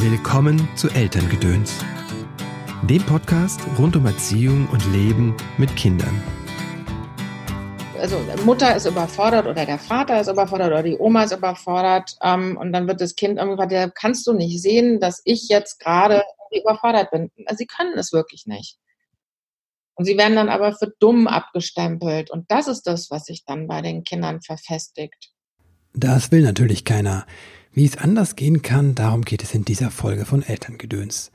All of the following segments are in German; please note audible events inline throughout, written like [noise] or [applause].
Willkommen zu Elterngedöns, dem Podcast rund um Erziehung und Leben mit Kindern. Also Mutter ist überfordert oder der Vater ist überfordert oder die Oma ist überfordert ähm, und dann wird das Kind irgendwie gefragt, kannst du nicht sehen, dass ich jetzt gerade überfordert bin? Also sie können es wirklich nicht. Und sie werden dann aber für dumm abgestempelt und das ist das, was sich dann bei den Kindern verfestigt. Das will natürlich keiner. Wie es anders gehen kann, darum geht es in dieser Folge von Elterngedöns.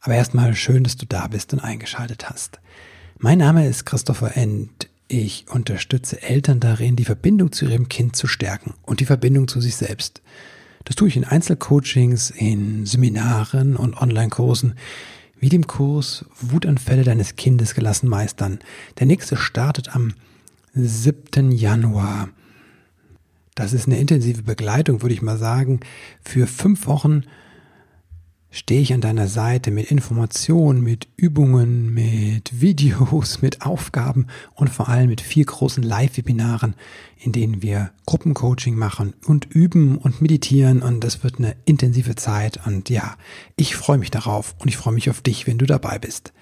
Aber erstmal schön, dass du da bist und eingeschaltet hast. Mein Name ist Christopher End. Ich unterstütze Eltern darin, die Verbindung zu ihrem Kind zu stärken und die Verbindung zu sich selbst. Das tue ich in Einzelcoachings, in Seminaren und Online-Kursen, wie dem Kurs Wutanfälle deines Kindes gelassen meistern. Der nächste startet am 7. Januar. Das ist eine intensive Begleitung, würde ich mal sagen. Für fünf Wochen stehe ich an deiner Seite mit Informationen, mit Übungen, mit [laughs] Videos, mit Aufgaben und vor allem mit vier großen Live-Webinaren, in denen wir Gruppencoaching machen und üben und meditieren und das wird eine intensive Zeit und ja, ich freue mich darauf und ich freue mich auf dich, wenn du dabei bist.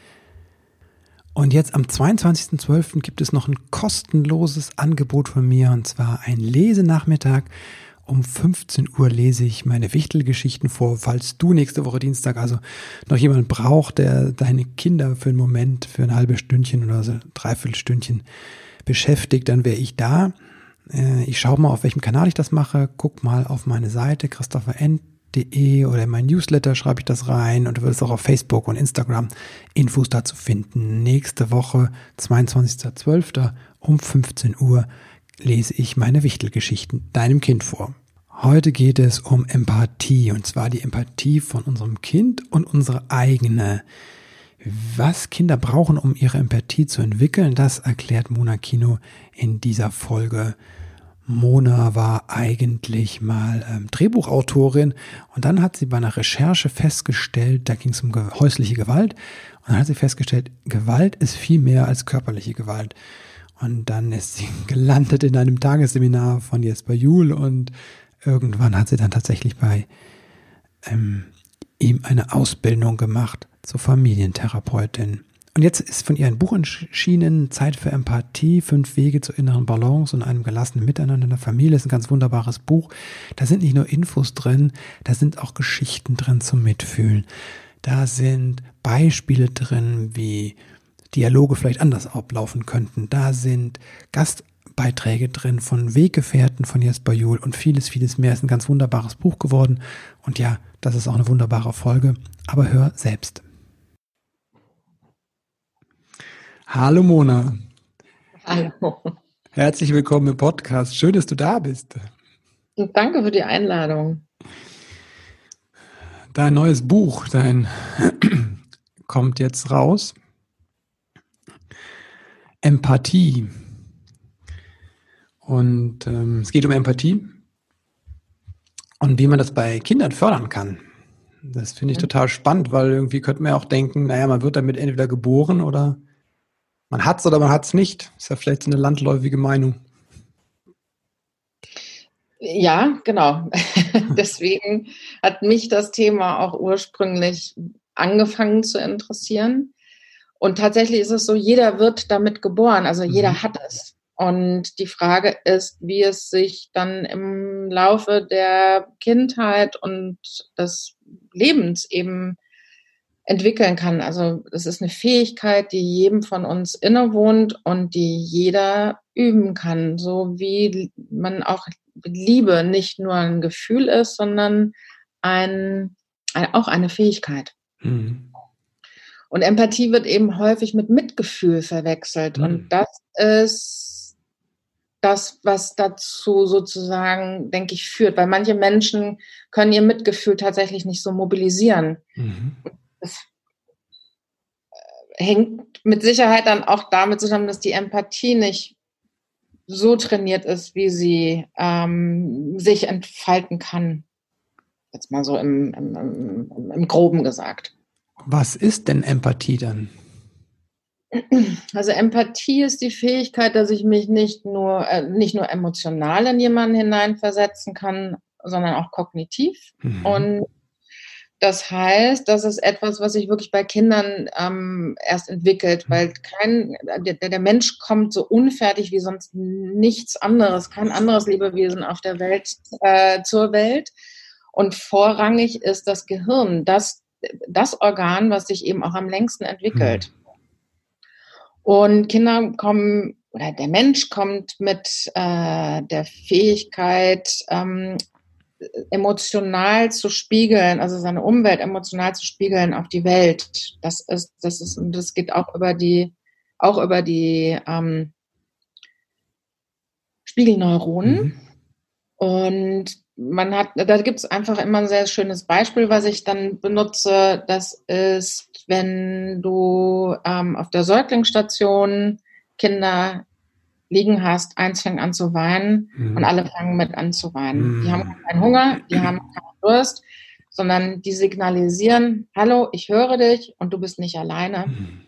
Und jetzt am 22.12. gibt es noch ein kostenloses Angebot von mir und zwar ein Lesenachmittag. Um 15 Uhr lese ich meine Wichtelgeschichten vor, falls du nächste Woche Dienstag also noch jemanden braucht, der deine Kinder für einen Moment, für ein halbes Stündchen oder so dreiviertel Stündchen beschäftigt, dann wäre ich da. Äh, ich schaue mal, auf welchem Kanal ich das mache. Guck mal auf meine Seite Christopher End De oder in mein Newsletter schreibe ich das rein und du wirst auch auf Facebook und Instagram Infos dazu finden. Nächste Woche, 22.12. um 15 Uhr, lese ich meine Wichtelgeschichten deinem Kind vor. Heute geht es um Empathie und zwar die Empathie von unserem Kind und unsere eigene. Was Kinder brauchen, um ihre Empathie zu entwickeln, das erklärt Mona Kino in dieser Folge. Mona war eigentlich mal ähm, Drehbuchautorin und dann hat sie bei einer Recherche festgestellt, da ging es um häusliche Gewalt und dann hat sie festgestellt, Gewalt ist viel mehr als körperliche Gewalt. Und dann ist sie [laughs] gelandet in einem Tagesseminar von Jesper Juhl und irgendwann hat sie dann tatsächlich bei ähm, ihm eine Ausbildung gemacht zur Familientherapeutin. Und jetzt ist von ihr ein Buch erschienen, Zeit für Empathie, fünf Wege zur inneren Balance und einem gelassenen Miteinander in der Familie. Das ist ein ganz wunderbares Buch. Da sind nicht nur Infos drin, da sind auch Geschichten drin zum Mitfühlen. Da sind Beispiele drin, wie Dialoge vielleicht anders ablaufen könnten. Da sind Gastbeiträge drin von Weggefährten von Jesper Juhl und vieles, vieles mehr. Ist ein ganz wunderbares Buch geworden. Und ja, das ist auch eine wunderbare Folge. Aber hör selbst. Hallo Mona. Hallo. Herzlich willkommen im Podcast. Schön, dass du da bist. Und danke für die Einladung. Dein neues Buch, dein [clears throat] kommt jetzt raus. Empathie. Und ähm, es geht um Empathie und wie man das bei Kindern fördern kann. Das finde ich total spannend, weil irgendwie könnte man ja auch denken, naja, man wird damit entweder geboren oder man hat es oder man hat es nicht. Ist ja vielleicht so eine landläufige Meinung. Ja, genau. [laughs] Deswegen hat mich das Thema auch ursprünglich angefangen zu interessieren. Und tatsächlich ist es so, jeder wird damit geboren, also jeder mhm. hat es. Und die Frage ist, wie es sich dann im Laufe der Kindheit und des Lebens eben entwickeln kann. Also es ist eine Fähigkeit, die jedem von uns innewohnt und die jeder üben kann, so wie man auch Liebe nicht nur ein Gefühl ist, sondern ein, ein auch eine Fähigkeit. Mhm. Und Empathie wird eben häufig mit Mitgefühl verwechselt. Mhm. Und das ist das, was dazu sozusagen, denke ich, führt. Weil manche Menschen können ihr Mitgefühl tatsächlich nicht so mobilisieren. Mhm das äh, hängt mit Sicherheit dann auch damit zusammen, dass die Empathie nicht so trainiert ist, wie sie ähm, sich entfalten kann. Jetzt mal so im, im, im, im Groben gesagt. Was ist denn Empathie dann? Also Empathie ist die Fähigkeit, dass ich mich nicht nur, äh, nicht nur emotional in jemanden hineinversetzen kann, sondern auch kognitiv. Mhm. Und das heißt, das ist etwas, was sich wirklich bei Kindern ähm, erst entwickelt, mhm. weil kein, der, der, Mensch kommt so unfertig wie sonst nichts anderes, kein anderes Lebewesen auf der Welt äh, zur Welt. Und vorrangig ist das Gehirn, das, das Organ, was sich eben auch am längsten entwickelt. Mhm. Und Kinder kommen, oder der Mensch kommt mit äh, der Fähigkeit, ähm, emotional zu spiegeln, also seine Umwelt emotional zu spiegeln auf die Welt. Das ist, das ist, und das geht auch über die, auch über die ähm, Spiegelneuronen. Mhm. Und man hat, da gibt es einfach immer ein sehr schönes Beispiel, was ich dann benutze. Das ist, wenn du ähm, auf der Säuglingsstation Kinder liegen hast, eins fängt an zu weinen mhm. und alle fangen mit an zu weinen. Mhm. Die haben keinen Hunger, die haben keinen Durst, sondern die signalisieren, hallo, ich höre dich und du bist nicht alleine. Mhm.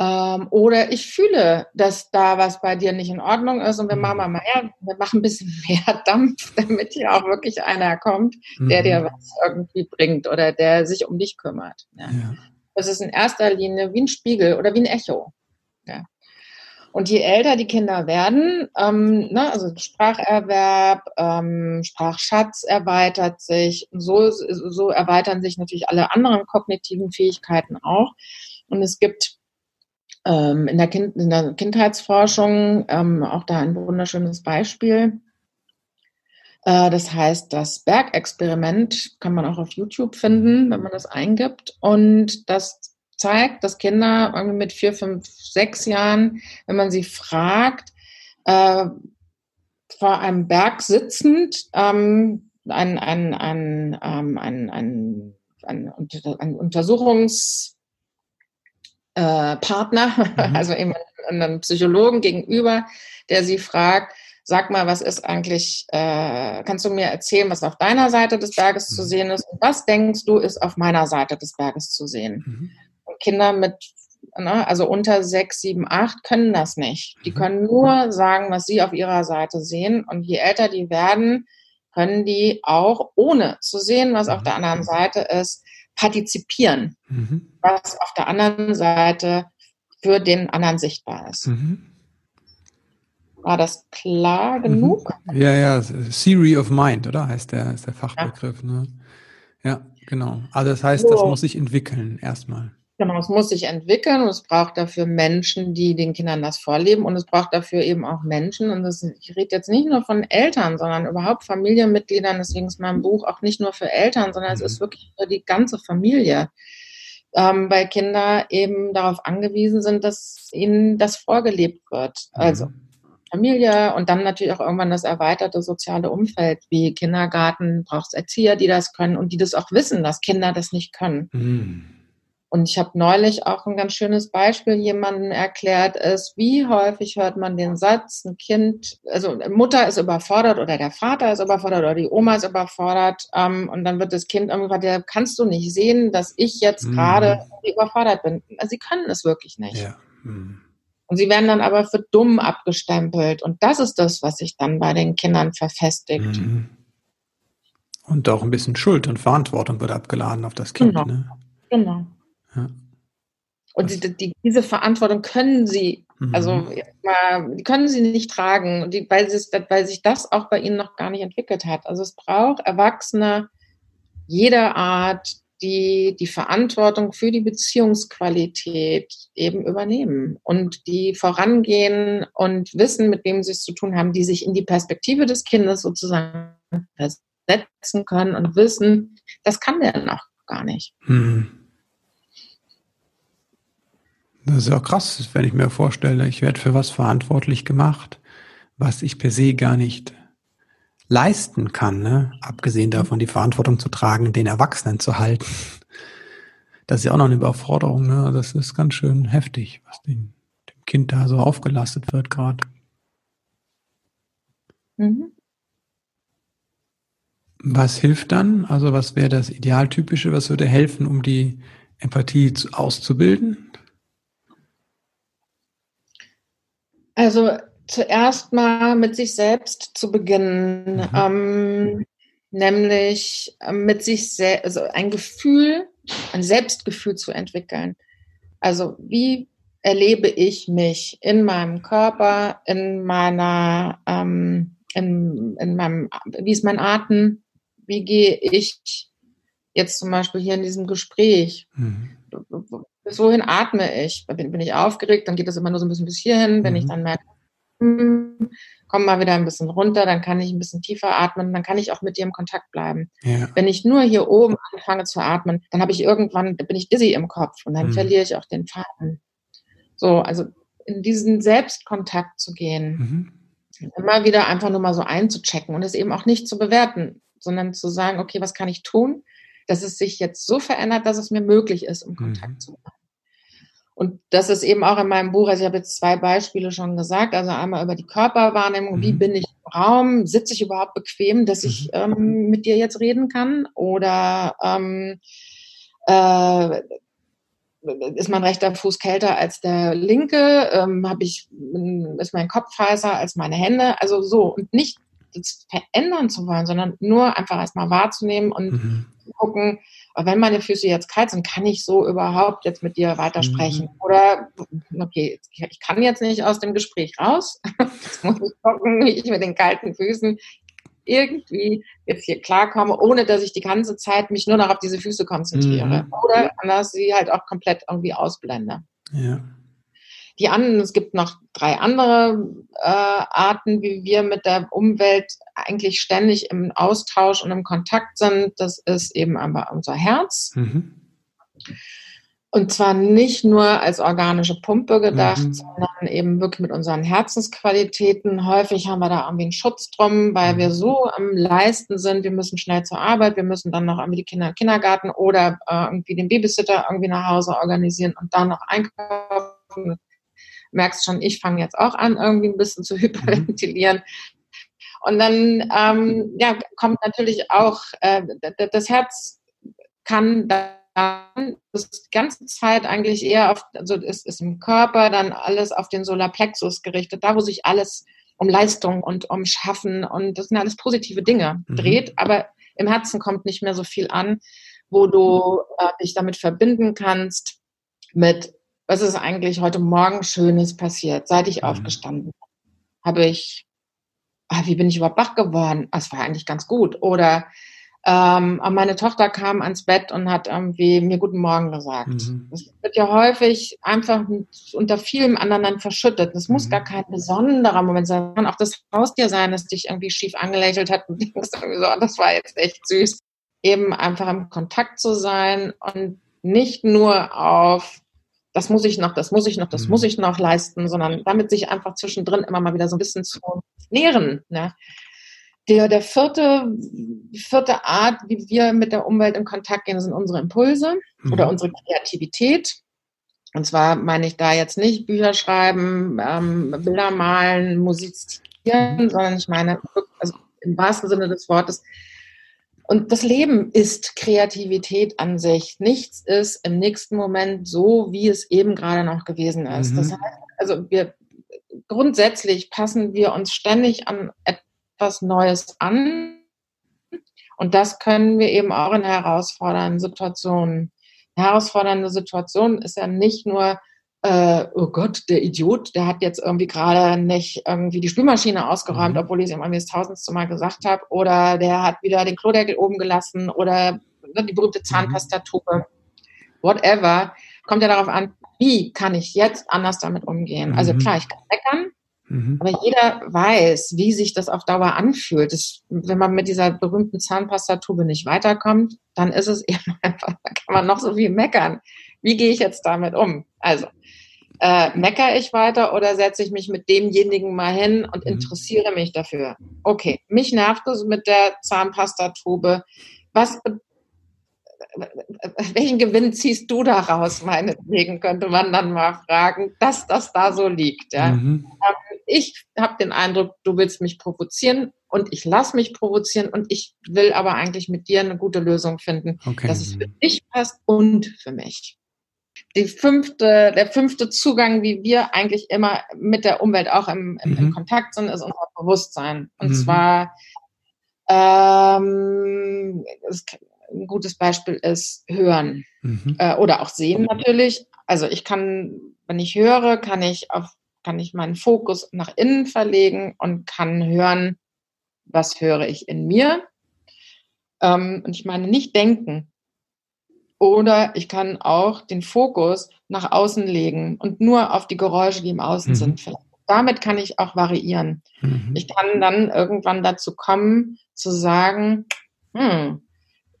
Ähm, oder ich fühle, dass da was bei dir nicht in Ordnung ist und wir machen mal mehr, wir machen ein bisschen [laughs] mehr Dampf, damit hier auch wirklich einer kommt, der dir mhm. was irgendwie bringt oder der sich um dich kümmert. Ja. Ja. Das ist in erster Linie wie ein Spiegel oder wie ein Echo. Ja. Und je älter die Kinder werden, ähm, ne, also Spracherwerb, ähm, Sprachschatz erweitert sich, so, so erweitern sich natürlich alle anderen kognitiven Fähigkeiten auch. Und es gibt ähm, in, der kind, in der Kindheitsforschung ähm, auch da ein wunderschönes Beispiel. Äh, das heißt, das Bergexperiment kann man auch auf YouTube finden, wenn man das eingibt. Und das zeigt, dass Kinder mit vier, fünf, sechs Jahren, wenn man sie fragt, äh, vor einem Berg sitzend, ähm, ein, ein, ein, ähm, ein, ein, ein, ein Untersuchungspartner, äh, mhm. [laughs] also eben einen Psychologen gegenüber, der sie fragt, sag mal, was ist eigentlich, äh, kannst du mir erzählen, was auf deiner Seite des Berges mhm. zu sehen ist und was denkst du, ist auf meiner Seite des Berges zu sehen? Mhm. Kinder mit, ne, also unter sechs, sieben, acht, können das nicht. Die mhm. können nur sagen, was sie auf ihrer Seite sehen. Und je älter die werden, können die auch, ohne zu sehen, was auf mhm. der anderen Seite ist, partizipieren, mhm. was auf der anderen Seite für den anderen sichtbar ist. Mhm. War das klar genug? Ja, ja, Theory of Mind, oder? Heißt der, ist der Fachbegriff. Ja. Ne? ja, genau. Also das heißt, so. das muss sich entwickeln erstmal. Genau, es muss sich entwickeln und es braucht dafür Menschen, die den Kindern das vorleben und es braucht dafür eben auch Menschen und das, ich rede jetzt nicht nur von Eltern, sondern überhaupt Familienmitgliedern, deswegen ist mein Buch auch nicht nur für Eltern, sondern es ist mhm. wirklich für die ganze Familie, ähm, weil Kinder eben darauf angewiesen sind, dass ihnen das vorgelebt wird. Also mhm. Familie und dann natürlich auch irgendwann das erweiterte soziale Umfeld wie Kindergarten, braucht es Erzieher, die das können und die das auch wissen, dass Kinder das nicht können. Mhm. Und ich habe neulich auch ein ganz schönes Beispiel jemanden erklärt, ist, wie häufig hört man den Satz, ein Kind, also Mutter ist überfordert oder der Vater ist überfordert oder die Oma ist überfordert ähm, und dann wird das Kind irgendwann, der kannst du nicht sehen, dass ich jetzt mhm. gerade überfordert bin. Also sie können es wirklich nicht. Ja. Mhm. Und sie werden dann aber für dumm abgestempelt. Und das ist das, was sich dann bei den Kindern verfestigt. Mhm. Und auch ein bisschen Schuld und Verantwortung wird abgeladen auf das Kind. Genau. Ne? genau. Und die, die, diese Verantwortung können sie, also mhm. mal, die können sie nicht tragen, die, weil, weil sich das auch bei ihnen noch gar nicht entwickelt hat. Also es braucht Erwachsene jeder Art, die die Verantwortung für die Beziehungsqualität eben übernehmen und die vorangehen und wissen, mit wem sie es zu tun haben, die sich in die Perspektive des Kindes sozusagen versetzen können und wissen, das kann der noch gar nicht. Mhm. Das ist auch krass, wenn ich mir vorstelle, ich werde für was verantwortlich gemacht, was ich per se gar nicht leisten kann, ne? abgesehen davon die Verantwortung zu tragen, den Erwachsenen zu halten. Das ist ja auch noch eine Überforderung, ne? Das ist ganz schön heftig, was dem, dem Kind da so aufgelastet wird gerade. Mhm. Was hilft dann? Also was wäre das Idealtypische? Was würde helfen, um die Empathie zu, auszubilden? Also zuerst mal mit sich selbst zu beginnen. Mhm. Ähm, nämlich äh, mit sich selbst, also ein Gefühl, ein Selbstgefühl zu entwickeln. Also wie erlebe ich mich in meinem Körper, in meiner, ähm, in, in meinem, wie ist mein Atem, wie gehe ich jetzt zum Beispiel hier in diesem Gespräch, mhm. Bis wohin atme ich? Bin, bin, ich aufgeregt, dann geht das immer nur so ein bisschen bis hierhin, wenn mhm. ich dann merke, hm, komm mal wieder ein bisschen runter, dann kann ich ein bisschen tiefer atmen, dann kann ich auch mit dir im Kontakt bleiben. Ja. Wenn ich nur hier oben anfange zu atmen, dann habe ich irgendwann, bin ich dizzy im Kopf und dann mhm. verliere ich auch den Faden. So, also in diesen Selbstkontakt zu gehen, mhm. immer wieder einfach nur mal so einzuchecken und es eben auch nicht zu bewerten, sondern zu sagen, okay, was kann ich tun, dass es sich jetzt so verändert, dass es mir möglich ist, im Kontakt mhm. zu bleiben. Und das ist eben auch in meinem Buch, also ich habe jetzt zwei Beispiele schon gesagt, also einmal über die Körperwahrnehmung, mhm. wie bin ich im Raum, sitze ich überhaupt bequem, dass ich mhm. ähm, mit dir jetzt reden kann oder ähm, äh, ist mein rechter Fuß kälter als der linke, ähm, habe ich, ist mein Kopf heißer als meine Hände, also so und nicht das verändern zu wollen, sondern nur einfach erstmal wahrzunehmen und mhm. Gucken, wenn meine Füße jetzt kalt sind, kann ich so überhaupt jetzt mit dir weitersprechen? Mhm. Oder, okay, ich kann jetzt nicht aus dem Gespräch raus. [laughs] Jetzt muss ich gucken, wie ich mit den kalten Füßen irgendwie jetzt hier klarkomme, ohne dass ich die ganze Zeit mich nur noch auf diese Füße konzentriere. Mhm. Oder anders sie halt auch komplett irgendwie ausblende. Ja. Die anderen, es gibt noch drei andere äh, Arten, wie wir mit der Umwelt eigentlich ständig im Austausch und im Kontakt sind. Das ist eben aber unser Herz. Mhm. Und zwar nicht nur als organische Pumpe gedacht, mhm. sondern eben wirklich mit unseren Herzensqualitäten. Häufig haben wir da irgendwie einen Schutz drum, weil wir mhm. so am Leisten sind. Wir müssen schnell zur Arbeit, wir müssen dann noch irgendwie die Kinder im Kindergarten oder äh, irgendwie den Babysitter irgendwie nach Hause organisieren und dann noch einkaufen. Merkst schon, ich fange jetzt auch an, irgendwie ein bisschen zu [laughs] mhm. hyperventilieren. Und dann ähm, ja, kommt natürlich auch, äh, das Herz kann dann das die ganze Zeit eigentlich eher auf, also es ist im Körper dann alles auf den Solarplexus gerichtet, da wo sich alles um Leistung und um Schaffen und das sind alles positive Dinge mhm. dreht, aber im Herzen kommt nicht mehr so viel an, wo du äh, dich damit verbinden kannst mit, was ist eigentlich heute Morgen Schönes passiert, seit ich mhm. aufgestanden bin. Habe ich, ah, wie bin ich überhaupt wach geworden? Es war eigentlich ganz gut. Oder ähm, meine Tochter kam ans Bett und hat irgendwie mir Guten Morgen gesagt. Mhm. Das wird ja häufig einfach unter vielem anderen dann verschüttet. Das muss mhm. gar kein besonderer Moment sein. Kann auch das Haustier sein, das dich irgendwie schief angelächelt hat und [laughs] denkst irgendwie so, das war jetzt echt süß. Eben einfach im Kontakt zu sein und nicht nur auf das muss ich noch, das muss ich noch, das mhm. muss ich noch leisten, sondern damit sich einfach zwischendrin immer mal wieder so ein bisschen zu nähren. Ne? Der, der vierte, vierte Art, wie wir mit der Umwelt in Kontakt gehen, sind unsere Impulse mhm. oder unsere Kreativität. Und zwar meine ich da jetzt nicht Bücher schreiben, ähm, Bilder malen, musizieren, sondern ich meine also im wahrsten Sinne des Wortes. Und das Leben ist Kreativität an sich. Nichts ist im nächsten Moment so, wie es eben gerade noch gewesen ist. Mhm. Das heißt, also wir grundsätzlich passen wir uns ständig an etwas Neues an. Und das können wir eben auch in herausfordernden Situationen. Eine herausfordernde Situation ist ja nicht nur, äh, oh Gott, der Idiot, der hat jetzt irgendwie gerade nicht irgendwie die Spülmaschine ausgeräumt, mhm. obwohl ich es ihm irgendwie das tausendste Mal gesagt habe, oder der hat wieder den Klodeckel oben gelassen oder ne, die berühmte mhm. Zahnpastatube, whatever, kommt ja darauf an, wie kann ich jetzt anders damit umgehen. Also mhm. Also klar, ich kann meckern, Mhm. Aber jeder weiß, wie sich das auf Dauer anfühlt. Das, wenn man mit dieser berühmten Zahnpastatube nicht weiterkommt, dann ist es [laughs] eben einfach, da kann man noch so viel meckern. Wie gehe ich jetzt damit um? Also, äh, meckere ich weiter oder setze ich mich mit demjenigen mal hin und mhm. interessiere mich dafür? Okay, mich nervt es mit der Zahnpastatube. Was welchen Gewinn ziehst du daraus, meinetwegen, könnte man dann mal fragen, dass das da so liegt. Ja? Mhm. Ähm, ich habe den Eindruck, du willst mich provozieren und ich lasse mich provozieren und ich will aber eigentlich mit dir eine gute Lösung finden, okay. dass es für dich passt und für mich. Die fünfte, der fünfte Zugang, wie wir eigentlich immer mit der Umwelt auch im, im, mhm. im Kontakt sind, ist unser Bewusstsein. Und mhm. zwar Ähm, ein gutes Beispiel ist Hören mhm. äh, oder auch Sehen natürlich. Also ich kann, wenn ich höre, kann ich auf, kann ich meinen Fokus nach innen verlegen und kann hören, was höre ich in mir. Ähm, und ich meine nicht denken. Oder ich kann auch den Fokus nach außen legen und nur auf die Geräusche, die im Außen mhm. sind. Damit kann ich auch variieren. Mhm. Ich kann dann irgendwann dazu kommen, zu sagen, hm,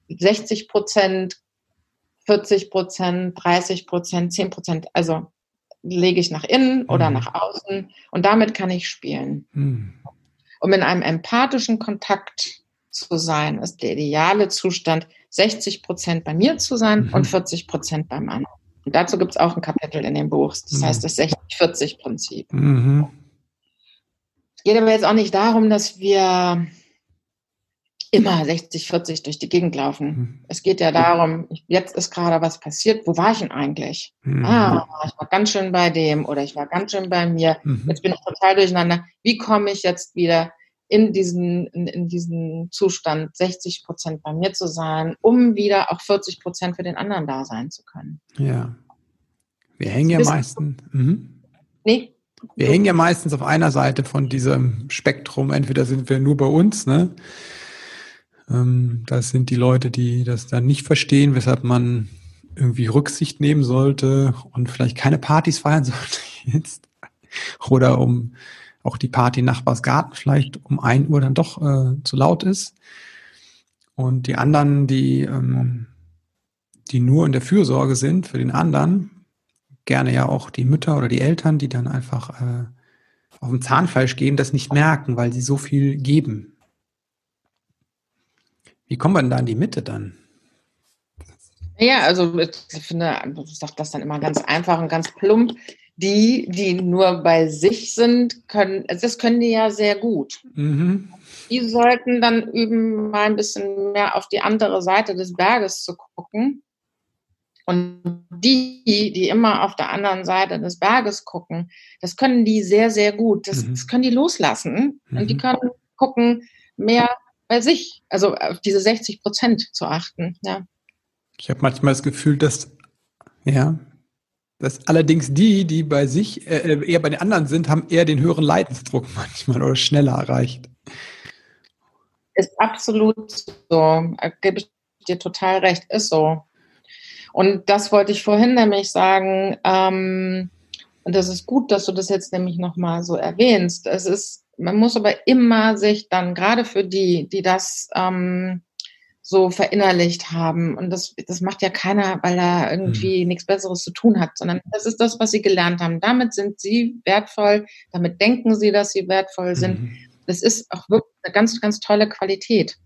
60 Prozent, 40 Prozent, 30 Prozent, 10 Prozent, also lege ich nach innen oder mhm. nach außen und damit kann ich spielen. Mhm. Um in einem empathischen Kontakt zu sein, ist der ideale Zustand, 60 Prozent bei mir zu sein mhm. und 40 Prozent beim anderen. Und dazu gibt es auch ein Kapitel in dem Buch. Das mhm. heißt das 60-40-Prinzip. Mhm. Es geht aber jetzt auch nicht darum, dass wir immer 60, 40 durch die Gegend laufen. Mhm. Es geht ja darum, jetzt ist gerade was passiert, wo war ich denn eigentlich? Mhm. Ah, ich war ganz schön bei dem oder ich war ganz schön bei mir. Mhm. Jetzt bin ich total durcheinander. Wie komme ich jetzt wieder in diesen, in, in, diesen Zustand, 60 Prozent bei mir zu sein, um wieder auch 40 Prozent für den anderen da sein zu können? Ja. Wir hängen ja meistens. Mhm. Nee. Wir hängen ja meistens auf einer Seite von diesem Spektrum. Entweder sind wir nur bei uns, ne? Ähm, das sind die Leute, die das dann nicht verstehen, weshalb man irgendwie Rücksicht nehmen sollte und vielleicht keine Partys feiern [laughs] sollte jetzt. Oder um auch die Party Nachbarsgarten vielleicht um ein Uhr dann doch äh, zu laut ist. Und die anderen, die, ähm, die nur in der Fürsorge sind für den anderen, gerne ja auch die Mütter oder die Eltern, die dann einfach äh, auf dem Zahnfleisch gehen, das nicht merken, weil sie so viel geben wie kommt man da in die Mitte dann? Ja, also ich finde, ich sage das dann immer ganz einfach und ganz plump. Die, die nur bei sich sind, können, also das können die ja sehr gut. Mhm. Die sollten dann üben, mal ein bisschen mehr auf die andere Seite des Berges zu gucken. Und die, die immer auf der anderen Seite des Berges gucken, das können die sehr, sehr gut. Das, mhm. das können die loslassen. Mhm. Und die mhm. können gucken, mehr bei sich, also auf diese 60 Prozent zu achten. Ja. Ich habe manchmal das Gefühl, dass, ja, dass allerdings die, die bei sich äh, äh, eher bei den anderen sind, haben eher den höheren Leidensdruck [laughs] manchmal oder schneller erreicht. Ist absolut so. Gebe ich dir total recht, ist so. Und das wollte ich vorhin nämlich sagen, ähm, und das ist gut, dass du das jetzt nämlich nochmal so erwähnst. Es ist man muss aber immer sich dann, gerade für die, die das ähm, so verinnerlicht haben, und das, das macht ja keiner, weil er irgendwie mhm. nichts Besseres zu tun hat, sondern das ist das, was sie gelernt haben. Damit sind sie wertvoll, damit denken sie, dass sie wertvoll sind. Mhm. Das ist auch wirklich eine ganz, ganz tolle Qualität.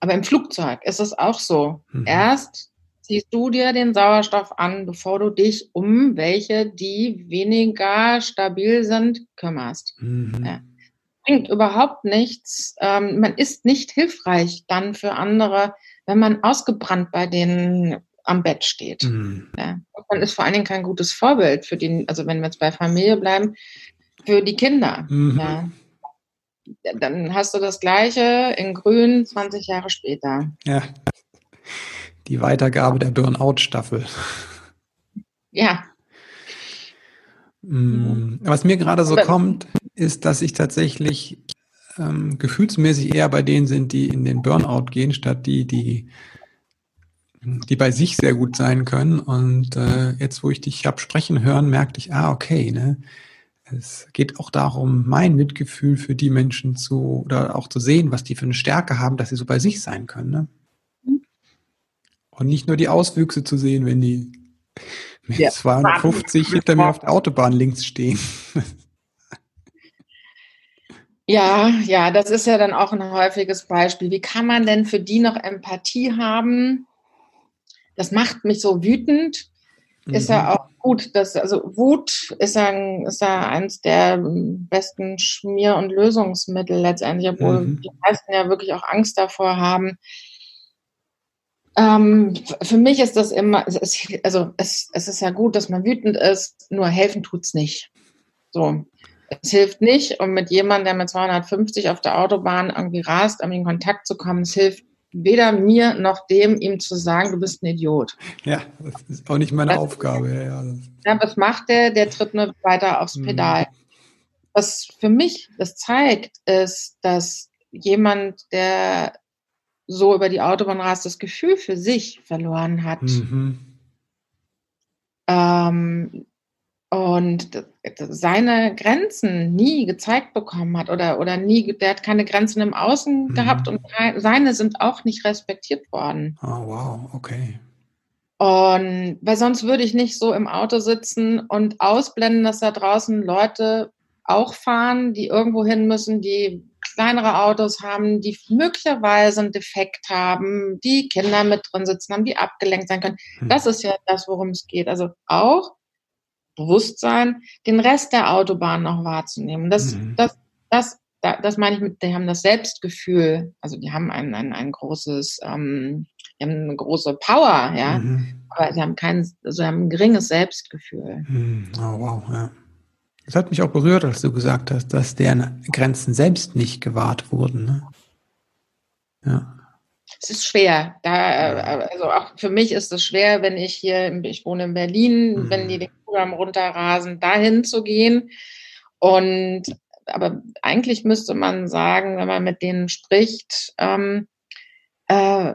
Aber im Flugzeug ist es auch so. Mhm. Erst ziehst du dir den Sauerstoff an, bevor du dich um welche, die weniger stabil sind, kümmerst. Mhm. Ja bringt überhaupt nichts. Ähm, man ist nicht hilfreich dann für andere, wenn man ausgebrannt bei denen am Bett steht. Mhm. Ja. man ist vor allen Dingen kein gutes Vorbild für die, also wenn wir jetzt bei Familie bleiben, für die Kinder. Mhm. Ja. Dann hast du das Gleiche in Grün 20 Jahre später. Ja. Die Weitergabe der Burnout-Staffel. Ja. Mhm. Was mir gerade so kommt, ist, dass ich tatsächlich ähm, gefühlsmäßig eher bei denen sind, die in den Burnout gehen, statt die, die, die bei sich sehr gut sein können. Und äh, jetzt, wo ich dich hab sprechen hören, merkte ich, ah, okay, ne? Es geht auch darum, mein Mitgefühl für die Menschen zu oder auch zu sehen, was die für eine Stärke haben, dass sie so bei sich sein können. Ne? Mhm. Und nicht nur die Auswüchse zu sehen, wenn die mit ja. 250 hinter mir auf der Autobahn links stehen. Ja, ja, das ist ja dann auch ein häufiges Beispiel. Wie kann man denn für die noch Empathie haben? Das macht mich so wütend. Mhm. Ist ja mhm. auch gut, dass, also Wut ist ja, ein, ist ja eins der besten Schmier- und Lösungsmittel letztendlich, obwohl mhm. die meisten ja wirklich auch Angst davor haben. Ähm, für mich ist das immer, es ist, also es, es ist ja gut, dass man wütend ist, nur helfen tut's nicht. So. Es hilft nicht, um mit jemandem, der mit 250 auf der Autobahn irgendwie rast, um in Kontakt zu kommen. Es hilft weder mir noch dem, ihm zu sagen, du bist ein Idiot. Ja, das ist auch nicht meine das, Aufgabe. Ja, ja, was macht der? Der tritt nur weiter aufs mhm. Pedal. Mhm. Was für mich das zeigt, ist, dass jemand, der so über die Autobahn rast, das Gefühl für sich verloren hat. Mhm. Ähm, und seine Grenzen nie gezeigt bekommen hat oder, oder nie, der hat keine Grenzen im Außen mhm. gehabt und seine sind auch nicht respektiert worden. Oh, wow, okay. Und weil sonst würde ich nicht so im Auto sitzen und ausblenden, dass da draußen Leute auch fahren, die irgendwo hin müssen, die kleinere Autos haben, die möglicherweise einen Defekt haben, die Kinder mit drin sitzen haben, die abgelenkt sein können. Mhm. Das ist ja das, worum es geht. Also auch Bewusstsein, den Rest der Autobahn noch wahrzunehmen. Das, mhm. das, das, das, das meine ich mit, die haben das Selbstgefühl, also die haben ein, ein, ein großes, ähm, die haben eine große Power, ja, mhm. aber sie haben kein, also sie haben ein geringes Selbstgefühl. Mhm. Oh, wow, ja. Das hat mich auch berührt, als du gesagt hast, dass deren Grenzen selbst nicht gewahrt wurden. Ne? Ja es ist schwer. Da, also auch für mich ist es schwer, wenn ich hier, ich wohne in Berlin, mhm. wenn die den Kudamm runterrasen, dahin zu gehen. Und aber eigentlich müsste man sagen, wenn man mit denen spricht, ähm, äh,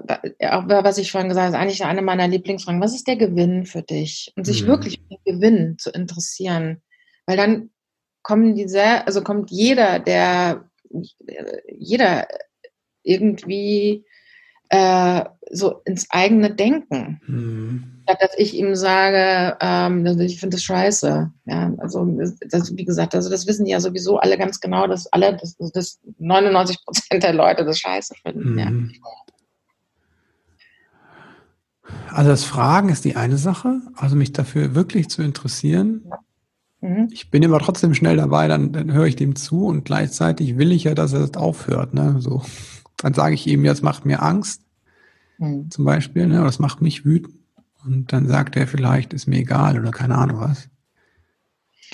auch was ich vorhin gesagt habe, ist eigentlich eine meiner Lieblingsfragen. Was ist der Gewinn für dich? Und sich mhm. wirklich für den Gewinn zu interessieren. Weil dann kommen diese, also kommt jeder, der jeder irgendwie äh, so ins eigene Denken. Mhm. Dass ich ihm sage, ähm, ich finde das scheiße. Ja, also das, wie gesagt, also das wissen ja sowieso alle ganz genau, dass alle, dass, dass 99 Prozent der Leute das scheiße finden. Mhm. Ja. Also das Fragen ist die eine Sache, also mich dafür wirklich zu interessieren. Mhm. Ich bin immer trotzdem schnell dabei, dann, dann höre ich dem zu und gleichzeitig will ich ja, dass er das aufhört. Ne? So. Dann sage ich ihm, das macht mir Angst, mhm. zum Beispiel, ne? das macht mich wütend. Und dann sagt er vielleicht, ist mir egal oder keine Ahnung was.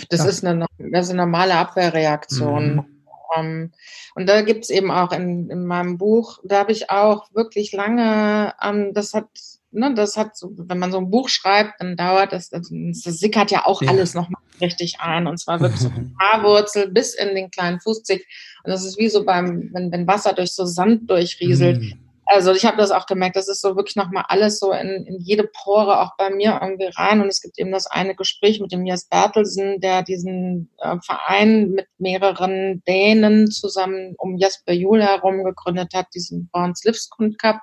Das, das ist, eine, das ist eine normale Abwehrreaktion. Mhm. Um, ähm, und da gibt es eben auch in, in meinem Buch, da habe ich auch wirklich lange, ähm, das hat, ne, das hat so, wenn man so ein Buch schreibt, dann dauert das, das, das sickert ja auch ja. alles nochmal richtig ein. Und zwar wirklich so [laughs] von Haarwurzel bis in den kleinen Fußzig. Und das ist wie so beim, wenn, wenn Wasser durch so Sand durchrieselt. Mhm. Also ich habe das auch gemerkt, das ist so wirklich nochmal alles so in, in jede Pore auch bei mir irgendwie rein. Und es gibt eben das eine Gespräch mit dem Jes Bertelsen, der diesen äh, Verein mit mehreren Dänen zusammen um Jesper Juhl herum gegründet hat, diesen Borns Livskund Cup.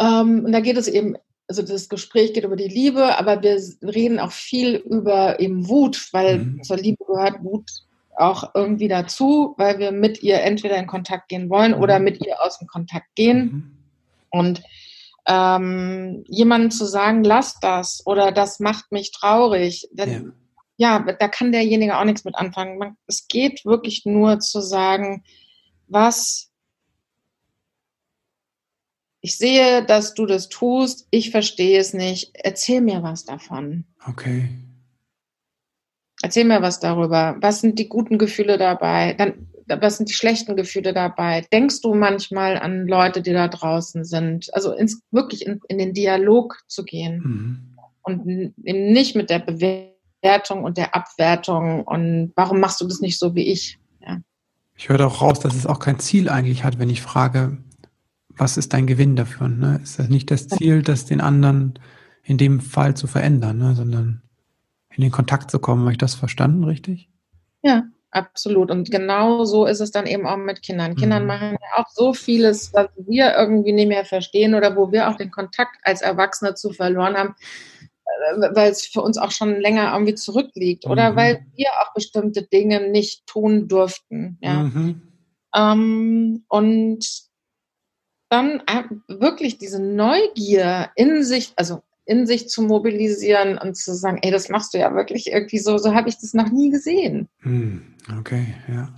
Ähm, und da geht es eben, also das Gespräch geht über die Liebe, aber wir reden auch viel über eben Wut, weil mhm. zur Liebe gehört Wut auch irgendwie dazu, weil wir mit ihr entweder in Kontakt gehen wollen mhm. oder mit ihr aus dem Kontakt gehen. Mhm. Und ähm, jemandem zu sagen, lass das oder das macht mich traurig, dann, ja. ja. da kann derjenige auch nichts mit anfangen. Man, es geht wirklich nur zu sagen, was ich sehe, dass du das tust, ich verstehe es nicht, erzähl mir was davon. Okay. Erzähl mir was darüber. Was sind die guten Gefühle dabei? Dann, was sind die schlechten Gefühle dabei? Denkst du manchmal an Leute, die da draußen sind? Also ins, wirklich in, in den Dialog zu gehen mhm. und eben nicht mit der Bewertung und der Abwertung und warum machst du das nicht so wie ich? Ja. Ich höre auch raus, dass es auch kein Ziel eigentlich hat, wenn ich frage, was ist dein Gewinn dafür? Ne? Ist das nicht das Ziel, das den anderen in dem Fall zu verändern, ne? sondern in den Kontakt zu kommen. Habe ich das verstanden, richtig? Ja, absolut. Und genau so ist es dann eben auch mit Kindern. Kindern mhm. machen ja auch so vieles, was wir irgendwie nicht mehr verstehen oder wo wir auch den Kontakt als Erwachsene zu verloren haben, äh, weil es für uns auch schon länger irgendwie zurückliegt oder mhm. weil wir auch bestimmte Dinge nicht tun durften. Ja. Mhm. Ähm, und dann wirklich diese Neugier in sich, also in sich zu mobilisieren und zu sagen, ey, das machst du ja wirklich irgendwie so, so habe ich das noch nie gesehen. Hm, okay, ja.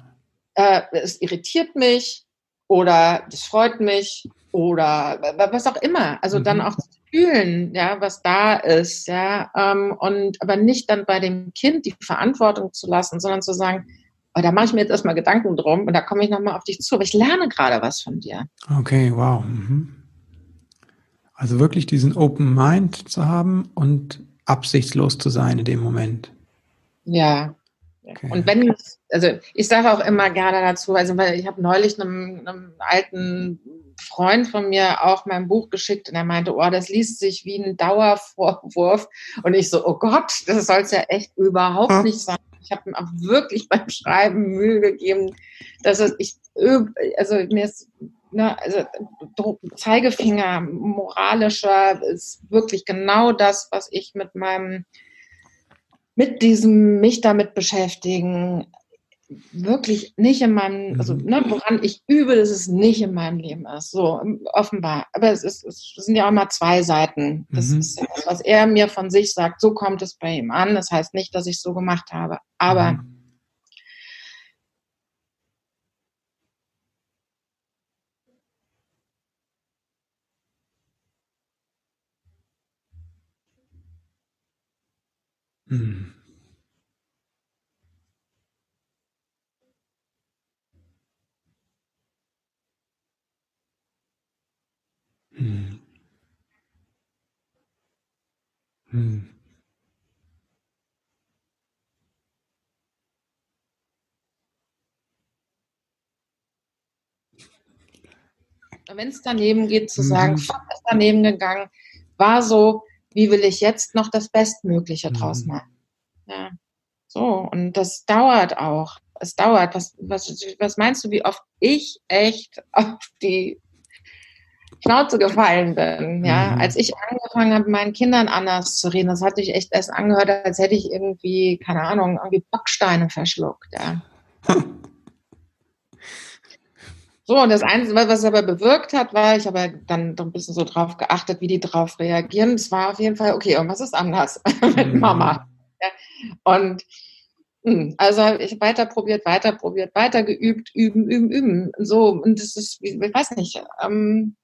Äh, es irritiert mich oder das freut mich oder was auch immer. Also mhm. dann auch, fühlen, ja, was da ist, ja, ähm, und aber nicht dann bei dem Kind die Verantwortung zu lassen, sondern zu sagen, oh, da mache ich mir jetzt erstmal Gedanken drum und da komme ich nochmal auf dich zu, aber ich lerne gerade was von dir. Okay, wow. Mhm. Also wirklich diesen Open Mind zu haben und absichtslos zu sein in dem Moment. Ja. Okay. Und wenn, also ich sage auch immer gerne dazu, also weil ich habe neulich einem, einem alten Freund von mir auch mein Buch geschickt und er meinte, oh, das liest sich wie ein Dauervorwurf. Und ich so, oh Gott, das soll es ja echt überhaupt hm. nicht sein. Ich habe mir auch wirklich beim Schreiben Mühe gegeben, dass es, ich, also mir ist, ne, also Zeigefinger moralischer ist wirklich genau das, was ich mit meinem, mit diesem mich damit beschäftigen, wirklich nicht in meinem, also mhm. ne, woran ich übe, dass es nicht in meinem Leben ist. So, offenbar. Aber es, ist, es sind ja auch mal zwei Seiten. Das mhm. ist, was er mir von sich sagt, so kommt es bei ihm an. Das heißt nicht, dass ich es so gemacht habe. Aber mhm. Mhm. Hm. Hm. Wenn es daneben geht, zu sagen, mhm. fuck, ist daneben gegangen, war so, wie will ich jetzt noch das Bestmögliche mhm. draus machen? Ja. So, und das dauert auch. Es dauert. Was, was, was meinst du, wie oft ich echt auf die Schnauze gefallen bin. Ja, mhm. als ich angefangen habe, meinen Kindern anders zu reden, das hatte ich echt erst angehört, als hätte ich irgendwie, keine Ahnung, irgendwie Backsteine verschluckt. Ja. [laughs] so, und das Einzige, was es aber bewirkt hat, war, ich habe dann ein bisschen so drauf geachtet, wie die drauf reagieren. Es war auf jeden Fall, okay, und was ist anders [laughs] mit mhm. Mama? Und hm, also ich weiter probiert, weiter probiert, weiter geübt, üben, üben, üben. So, und das ist, ich weiß nicht, ähm,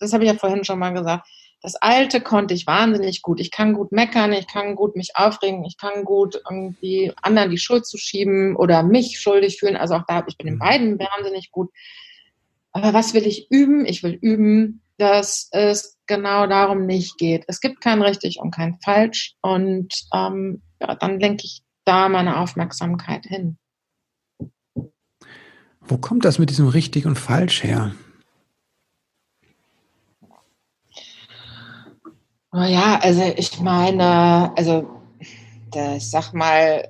das habe ich ja vorhin schon mal gesagt, das Alte konnte ich wahnsinnig gut. Ich kann gut meckern, ich kann gut mich aufregen, ich kann gut irgendwie anderen die Schuld zu schieben oder mich schuldig fühlen. Also auch da, ich bin in mhm. beiden wahnsinnig gut. Aber was will ich üben? Ich will üben, dass es genau darum nicht geht. Es gibt kein richtig und kein falsch. Und ähm, ja, dann lenke ich da meine Aufmerksamkeit hin. Wo kommt das mit diesem richtig und falsch her? Naja, also ich meine, also ich sag mal,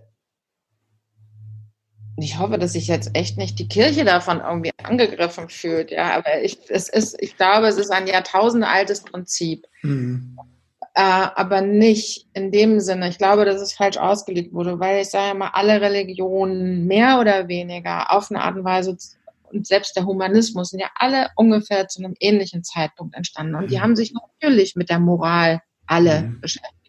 ich hoffe, dass sich jetzt echt nicht die Kirche davon irgendwie angegriffen fühlt, ja, aber ich, es ist, ich glaube, es ist ein Jahrtausende altes Prinzip. Mhm. Äh, aber nicht in dem Sinne. Ich glaube, dass es falsch ausgelegt wurde, weil ich sage mal, alle Religionen mehr oder weniger auf eine Art und Weise und selbst der Humanismus sind ja alle ungefähr zu einem ähnlichen Zeitpunkt entstanden. Und die mhm. haben sich natürlich mit der Moral alle mhm. beschäftigt.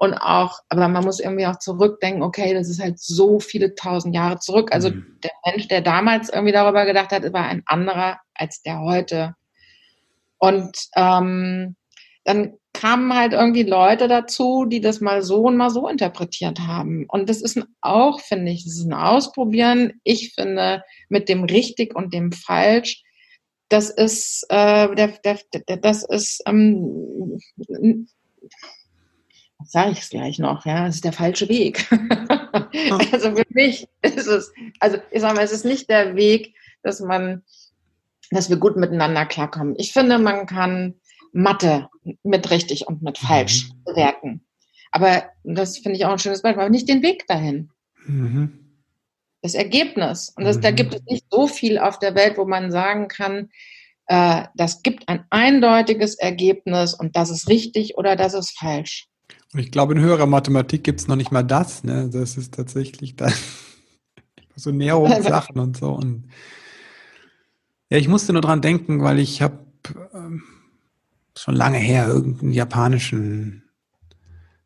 Und auch, aber man muss irgendwie auch zurückdenken, okay, das ist halt so viele tausend Jahre zurück. Also mhm. der Mensch, der damals irgendwie darüber gedacht hat, war ein anderer als der heute. Und ähm, dann kamen halt irgendwie Leute dazu, die das mal so und mal so interpretiert haben. Und das ist auch, finde ich, das ist ein Ausprobieren. Ich finde, mit dem richtig und dem falsch, das ist, äh, der, der, der, das ist, ähm, sage ich es gleich noch, ja, das ist der falsche Weg. [laughs] also für mich ist es, also ich sage mal, es ist nicht der Weg, dass man, dass wir gut miteinander klarkommen. Ich finde, man kann Mathe mit richtig und mit falsch mhm. bewerten. Aber das finde ich auch ein schönes Beispiel, aber nicht den Weg dahin. Mhm. Das Ergebnis. Und das, mhm. da gibt es nicht so viel auf der Welt, wo man sagen kann, äh, das gibt ein eindeutiges Ergebnis und das ist richtig oder das ist falsch. Ich glaube, in höherer Mathematik gibt es noch nicht mal das. Ne? Das ist tatsächlich dann [laughs] so Näherungssachen [laughs] und so. Und ja, ich musste nur dran denken, weil ich habe ähm, schon lange her irgendeinen japanischen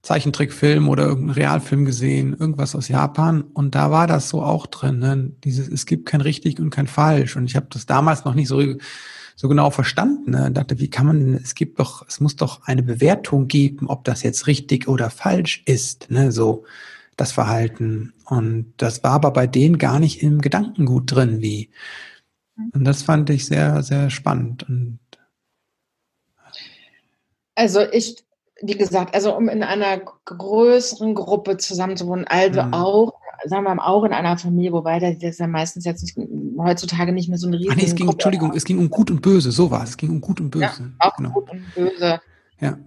Zeichentrickfilm oder irgendeinen Realfilm gesehen, irgendwas aus Japan und da war das so auch drin, ne? dieses es gibt kein richtig und kein falsch und ich habe das damals noch nicht so so genau verstanden. Ne? Ich dachte, wie kann man, es gibt doch, es muss doch eine Bewertung geben, ob das jetzt richtig oder falsch ist, ne? so das Verhalten. Und das war aber bei denen gar nicht im Gedankengut drin, wie. Und das fand ich sehr, sehr spannend. Und also ich, wie gesagt, also um in einer größeren Gruppe zusammenzuwohnen, also mhm. auch, sagen wir mal, auch in einer Familie, wobei das ja meistens jetzt nicht, heutzutage nicht mehr so eine riesige Ach nee, es ging, Gruppe Entschuldigung, es ging um Gut und Böse, so war es. Es ging um Gut und Böse. Ja, auch genau. Gut und Böse. Ja.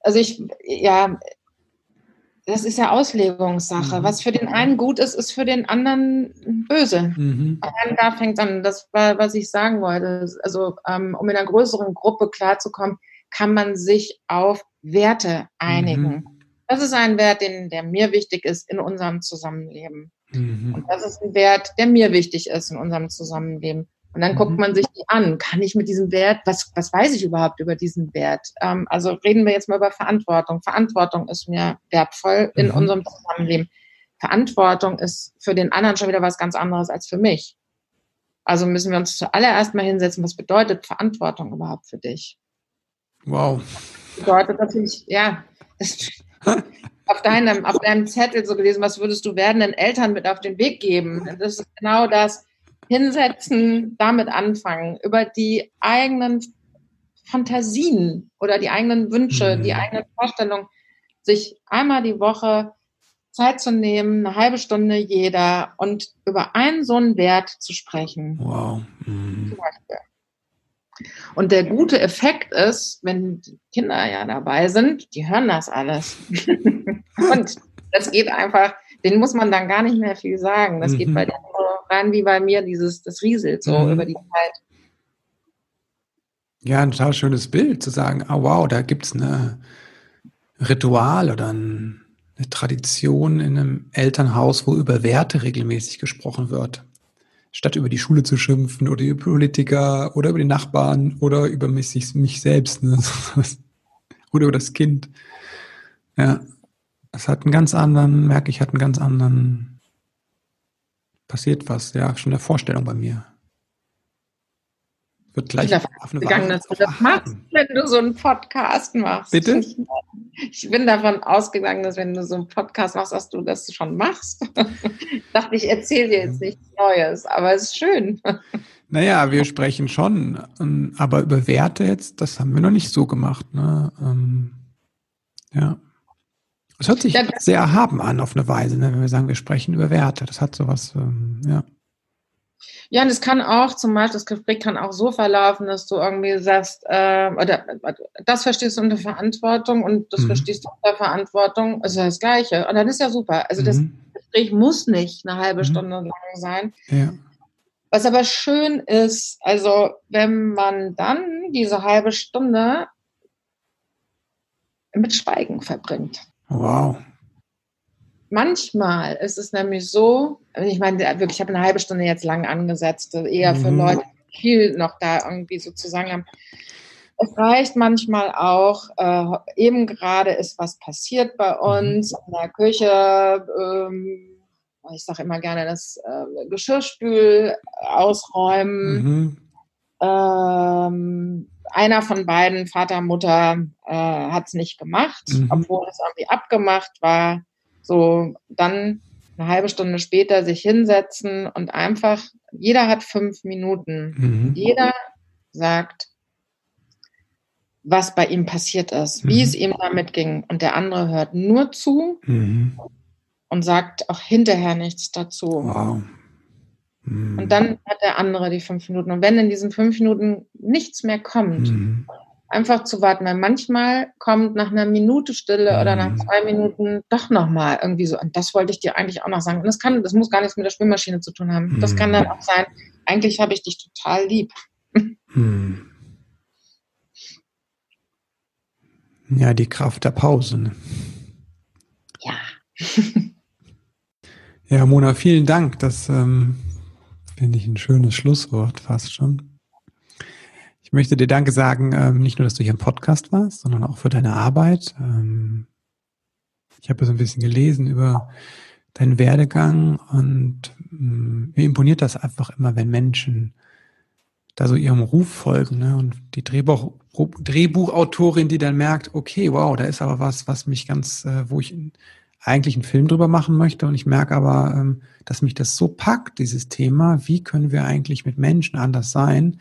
Also ich, ja, das ist ja Auslegungssache. Mhm. Was für den einen gut ist, ist für den anderen böse. Mhm. Und da fängt an, das war, was ich sagen wollte. Also, ähm, um in einer größeren Gruppe klarzukommen, kann man sich auf Werte einigen. Mhm. Das ist ein Wert, den, der mir wichtig ist in unserem Zusammenleben. Mhm. Und das ist ein Wert, der mir wichtig ist in unserem Zusammenleben. Und dann mhm. guckt man sich die an. Kann ich mit diesem Wert, was, was weiß ich überhaupt über diesen Wert? Ähm, also reden wir jetzt mal über Verantwortung. Verantwortung ist mir wertvoll in mhm. unserem Zusammenleben. Verantwortung ist für den anderen schon wieder was ganz anderes als für mich. Also müssen wir uns zuallererst mal hinsetzen, was bedeutet Verantwortung überhaupt für dich? Wow. Das bedeutet natürlich, ja, [laughs] auf deinem, auf deinem Zettel so gelesen, was würdest du werdenden Eltern mit auf den Weg geben? Das ist genau das, hinsetzen, damit anfangen, über die eigenen Fantasien oder die eigenen Wünsche, mhm. die eigenen Vorstellungen, sich einmal die Woche Zeit zu nehmen, eine halbe Stunde jeder und über einen so einen Wert zu sprechen. Wow. Mhm. Und der gute Effekt ist, wenn die Kinder ja dabei sind, die hören das alles. [laughs] und das geht einfach, den muss man dann gar nicht mehr viel sagen. Das mhm. geht bei denen rein wie bei mir, dieses, das rieselt so mhm. über die Zeit. Ja, ein total schönes Bild zu sagen, ah oh, wow, da gibt es eine Ritual oder eine Tradition in einem Elternhaus, wo über Werte regelmäßig gesprochen wird. Statt über die Schule zu schimpfen oder über Politiker oder über die Nachbarn oder über mich, mich selbst ne? [laughs] oder über das Kind. Ja, es hat einen ganz anderen, merke ich, hat einen ganz anderen passiert was, ja, schon eine Vorstellung bei mir. Wird gleich ich auf eine gegangen, dass du das machst, wenn du so einen Podcast machst. Bitte? Ich bin davon ausgegangen, dass wenn du so einen Podcast machst, dass du das schon machst. ich [laughs] dachte, ich erzähle dir jetzt nichts Neues, aber es ist schön. [laughs] Naja, wir sprechen schon, ähm, aber über Werte jetzt, das haben wir noch nicht so gemacht. Ne? Ähm, ja. Es hört sich ja, sehr erhaben an auf eine Weise, ne, wenn wir sagen, wir sprechen über Werte. Das hat sowas, ähm, ja. Ja, und es kann auch zum Beispiel, das Gespräch kann auch so verlaufen, dass du irgendwie sagst, äh, oder das verstehst du unter Verantwortung und das mhm. verstehst du unter Verantwortung, ist ja das Gleiche. Und dann ist ja super. Also mhm. das Gespräch muss nicht eine halbe mhm. Stunde lang sein. Ja. Was aber schön ist, also wenn man dann diese halbe Stunde mit Schweigen verbringt. Wow. Manchmal ist es nämlich so, ich meine, wirklich, ich habe eine halbe Stunde jetzt lang angesetzt, eher für mhm. Leute, die viel noch da irgendwie sozusagen haben. Es reicht manchmal auch, äh, eben gerade ist was passiert bei mhm. uns in der Küche. Ähm, ich sage immer gerne das äh, Geschirrspül ausräumen. Mhm. Ähm, einer von beiden, Vater, Mutter, äh, hat es nicht gemacht, mhm. obwohl es irgendwie abgemacht war. So, dann eine halbe Stunde später sich hinsetzen und einfach, jeder hat fünf Minuten. Mhm. Jeder sagt, was bei ihm passiert ist, mhm. wie es ihm damit ging. Und der andere hört nur zu mhm. und sagt auch hinterher nichts dazu. Wow. Mhm. Und dann hat der andere die fünf Minuten. Und wenn in diesen fünf Minuten nichts mehr kommt, mhm. Einfach zu warten, weil manchmal kommt nach einer Minute Stille oder nach mhm. zwei Minuten doch nochmal irgendwie so, und das wollte ich dir eigentlich auch noch sagen. Und das kann, das muss gar nichts mit der Spülmaschine zu tun haben. Das kann dann mhm. auch sein, eigentlich habe ich dich total lieb. Mhm. Ja, die Kraft der Pause. Ne? Ja. ja, Mona, vielen Dank. Das ähm, Finde ich ein schönes Schlusswort fast schon. Ich möchte dir Danke sagen, ähm, nicht nur, dass du hier im Podcast warst, sondern auch für deine Arbeit. Ähm, ich habe so ein bisschen gelesen über deinen Werdegang und ähm, mir imponiert das einfach immer, wenn Menschen da so ihrem Ruf folgen. Ne? Und die Drehbuch, Drehbuchautorin, die dann merkt, okay, wow, da ist aber was, was mich ganz, äh, wo ich eigentlich einen Film drüber machen möchte. Und ich merke aber, ähm, dass mich das so packt, dieses Thema, wie können wir eigentlich mit Menschen anders sein,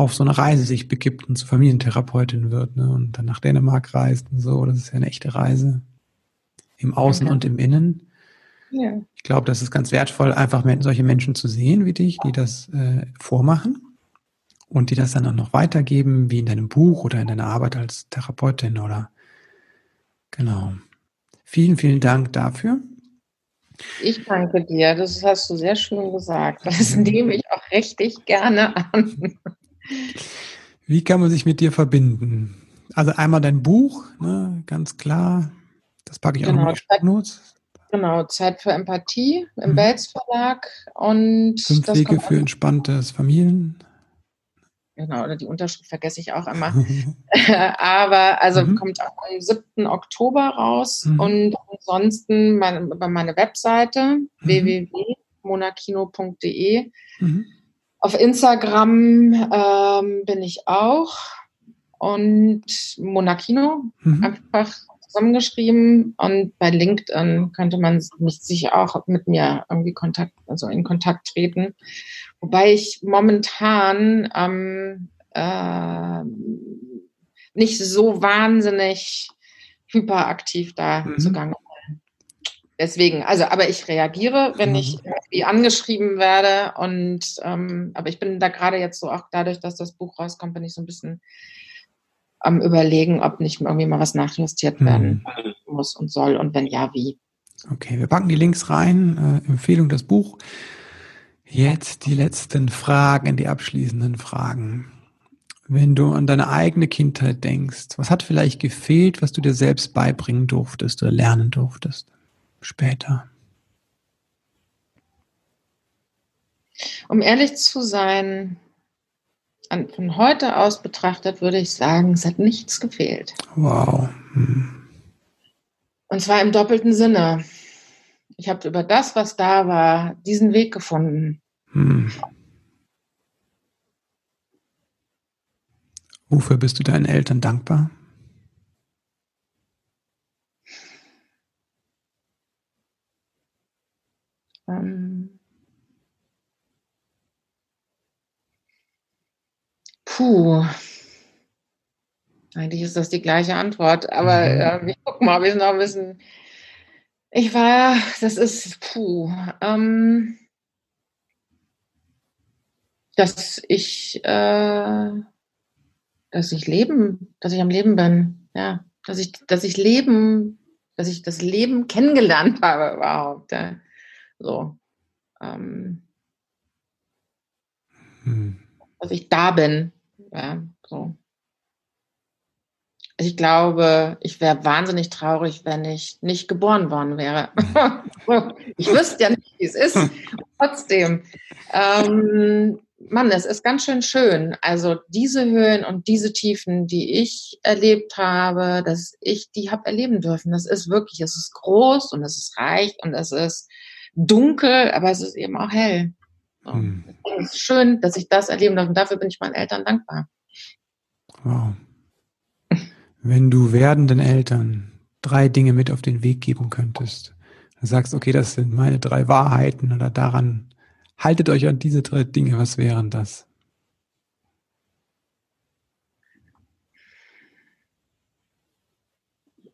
auf so eine Reise sich begibt und zur Familientherapeutin wird ne? und dann nach Dänemark reist und so. Das ist ja eine echte Reise im Außen okay. und im Innen. Ja. Ich glaube, das ist ganz wertvoll, einfach solche Menschen zu sehen wie dich, die das äh, vormachen und die das dann auch noch weitergeben, wie in deinem Buch oder in deiner Arbeit als Therapeutin oder genau. Vielen, vielen Dank dafür. Ich danke dir. Das hast du sehr schön gesagt. Das nehme ich auch richtig gerne an. Wie kann man sich mit dir verbinden? Also einmal dein Buch, ne, ganz klar. Das packe ich genau, auch noch in die Notes. Genau, Zeit für Empathie im mhm. Belz Verlag und Fünf Wege für entspanntes Familien. Genau, oder die Unterschrift vergesse ich auch immer. [laughs] [laughs] Aber also mhm. kommt auch am 7. Oktober raus mhm. und ansonsten mein, über meine Webseite mhm. www.monakino.de. Auf Instagram ähm, bin ich auch und Monakino mhm. einfach zusammengeschrieben und bei LinkedIn könnte man mich sicher auch mit mir irgendwie Kontakt, also in Kontakt treten. Wobei ich momentan ähm, äh, nicht so wahnsinnig hyperaktiv da mhm. zugange. Deswegen, also, aber ich reagiere, wenn mhm. ich irgendwie angeschrieben werde und ähm, aber ich bin da gerade jetzt so auch dadurch, dass das Buch rauskommt, bin ich so ein bisschen am überlegen, ob nicht irgendwie mal was nachjustiert mhm. werden muss und soll und wenn ja, wie. Okay, wir packen die Links rein. Äh, Empfehlung das Buch. Jetzt die letzten Fragen, die abschließenden Fragen. Wenn du an deine eigene Kindheit denkst, was hat vielleicht gefehlt, was du dir selbst beibringen durftest oder lernen durftest später? Um ehrlich zu sein, von heute aus betrachtet würde ich sagen, es hat nichts gefehlt. Wow. Hm. Und zwar im doppelten Sinne. Ich habe über das, was da war, diesen Weg gefunden. Hm. Wofür bist du deinen Eltern dankbar? Ähm, Puh. Eigentlich ist das die gleiche Antwort, aber mhm. äh, ich guck mal, ob ich es noch wissen. Ich war, das ist, puh, ähm, dass ich, äh, dass ich leben, dass ich am Leben bin, ja, dass ich, dass ich leben, dass ich das Leben kennengelernt [laughs] habe überhaupt, ja. So, ähm, hm. dass ich da bin, ja, so. Also ich glaube, ich wäre wahnsinnig traurig, wenn ich nicht geboren worden wäre. [laughs] ich wüsste ja nicht, wie es ist. [laughs] Trotzdem, ähm, Mann, es ist ganz schön schön. Also diese Höhen und diese Tiefen, die ich erlebt habe, dass ich die habe erleben dürfen. Das ist wirklich, es ist groß und es ist reich und es ist dunkel, aber es ist eben auch hell. So. Hm. Es ist schön, dass ich das erleben darf und dafür bin ich meinen Eltern dankbar. Wow. Wenn du werdenden Eltern drei Dinge mit auf den Weg geben könntest, dann sagst, okay, das sind meine drei Wahrheiten oder daran, haltet euch an diese drei Dinge, was wären das?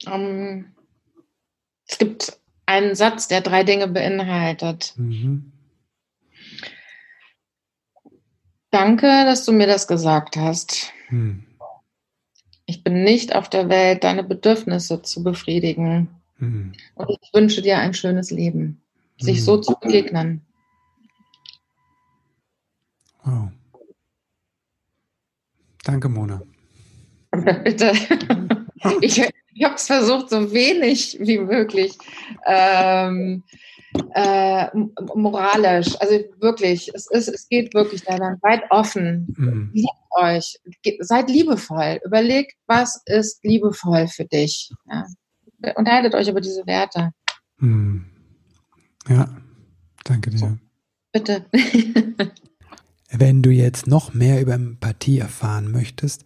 Um, ähm, es gibt einen Satz, der drei Dinge beinhaltet. Mhm. Danke, dass du mir das gesagt hast. Hm. Ich bin nicht auf der Welt, deine Bedürfnisse zu befriedigen. Hm. Und ich wünsche dir ein schönes Leben, sich hm. so zu begegnen. Wow. Danke, Mona. [laughs] Bitte. [laughs] Ich, ich habe es versucht, so wenig wie möglich ähm, äh, moralisch. Also wirklich, es, ist, es geht wirklich da dann weit offen. Mhm. Liebt euch, seid liebevoll. Überlegt, was ist liebevoll für dich. Ja. Unterhaltet euch über diese Werte. Mhm. Ja, danke dir. Bitte. [laughs] Wenn du jetzt noch mehr über Empathie erfahren möchtest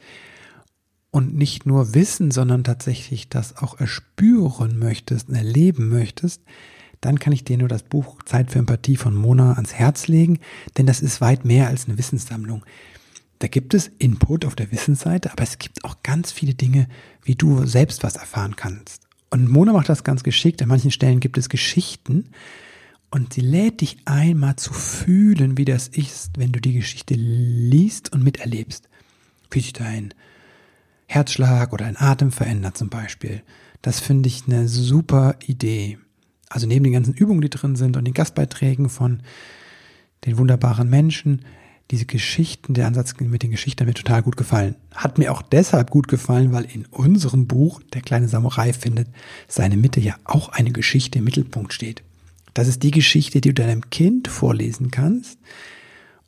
und nicht nur wissen, sondern tatsächlich das auch erspüren möchtest und erleben möchtest, dann kann ich dir nur das Buch Zeit für Empathie von Mona ans Herz legen, denn das ist weit mehr als eine Wissenssammlung. Da gibt es Input auf der Wissensseite, aber es gibt auch ganz viele Dinge, wie du selbst was erfahren kannst. Und Mona macht das ganz geschickt. An manchen Stellen gibt es Geschichten und sie lädt dich einmal zu fühlen, wie das ist, wenn du die Geschichte liest und miterlebst. Wie sich dein Herzschlag oder ein Atem verändert zum Beispiel. Das finde ich eine super Idee. Also neben den ganzen Übungen, die drin sind und den Gastbeiträgen von den wunderbaren Menschen, diese Geschichten, der Ansatz mit den Geschichten hat mir total gut gefallen. Hat mir auch deshalb gut gefallen, weil in unserem Buch Der kleine Samurai findet seine Mitte ja auch eine Geschichte im Mittelpunkt steht. Das ist die Geschichte, die du deinem Kind vorlesen kannst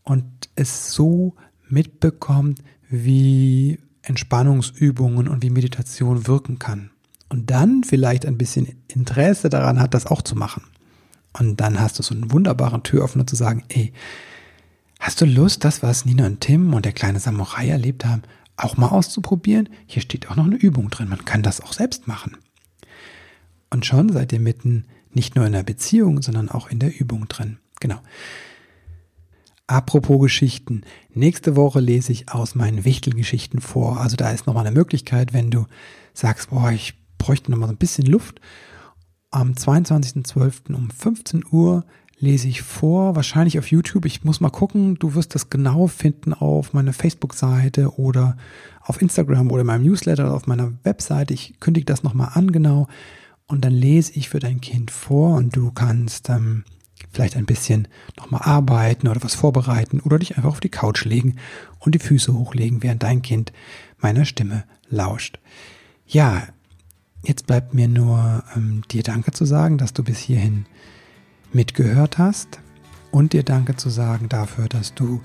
und es so mitbekommt, wie Entspannungsübungen und wie Meditation wirken kann. Und dann vielleicht ein bisschen Interesse daran hat, das auch zu machen. Und dann hast du so einen wunderbaren Türöffner zu sagen, ey, Hast du Lust, das, was Nina und Tim und der kleine Samurai erlebt haben, auch mal auszuprobieren? Hier steht auch noch eine Übung drin. Man kann das auch selbst machen. Und schon seid ihr mitten nicht nur in der Beziehung, sondern auch in der Übung drin. Genau. Apropos Geschichten. Nächste Woche lese ich aus meinen Wichtelgeschichten vor. Also da ist nochmal eine Möglichkeit, wenn du sagst, boah, ich bräuchte nochmal so ein bisschen Luft. Am 22.12. um 15 Uhr lese ich vor, wahrscheinlich auf YouTube. Ich muss mal gucken, du wirst das genau finden auf meiner Facebook-Seite oder auf Instagram oder in meinem Newsletter oder auf meiner Webseite. Ich kündige das nochmal an, genau. Und dann lese ich für dein Kind vor und du kannst ähm, vielleicht ein bisschen nochmal arbeiten oder was vorbereiten oder dich einfach auf die Couch legen und die Füße hochlegen, während dein Kind meiner Stimme lauscht. Ja, jetzt bleibt mir nur ähm, dir Danke zu sagen, dass du bis hierhin mitgehört hast und dir Danke zu sagen dafür, dass du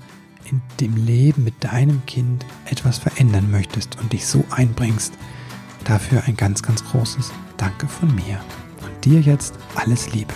in dem Leben mit deinem Kind etwas verändern möchtest und dich so einbringst. Dafür ein ganz, ganz großes Danke von mir. Und dir jetzt alles Liebe.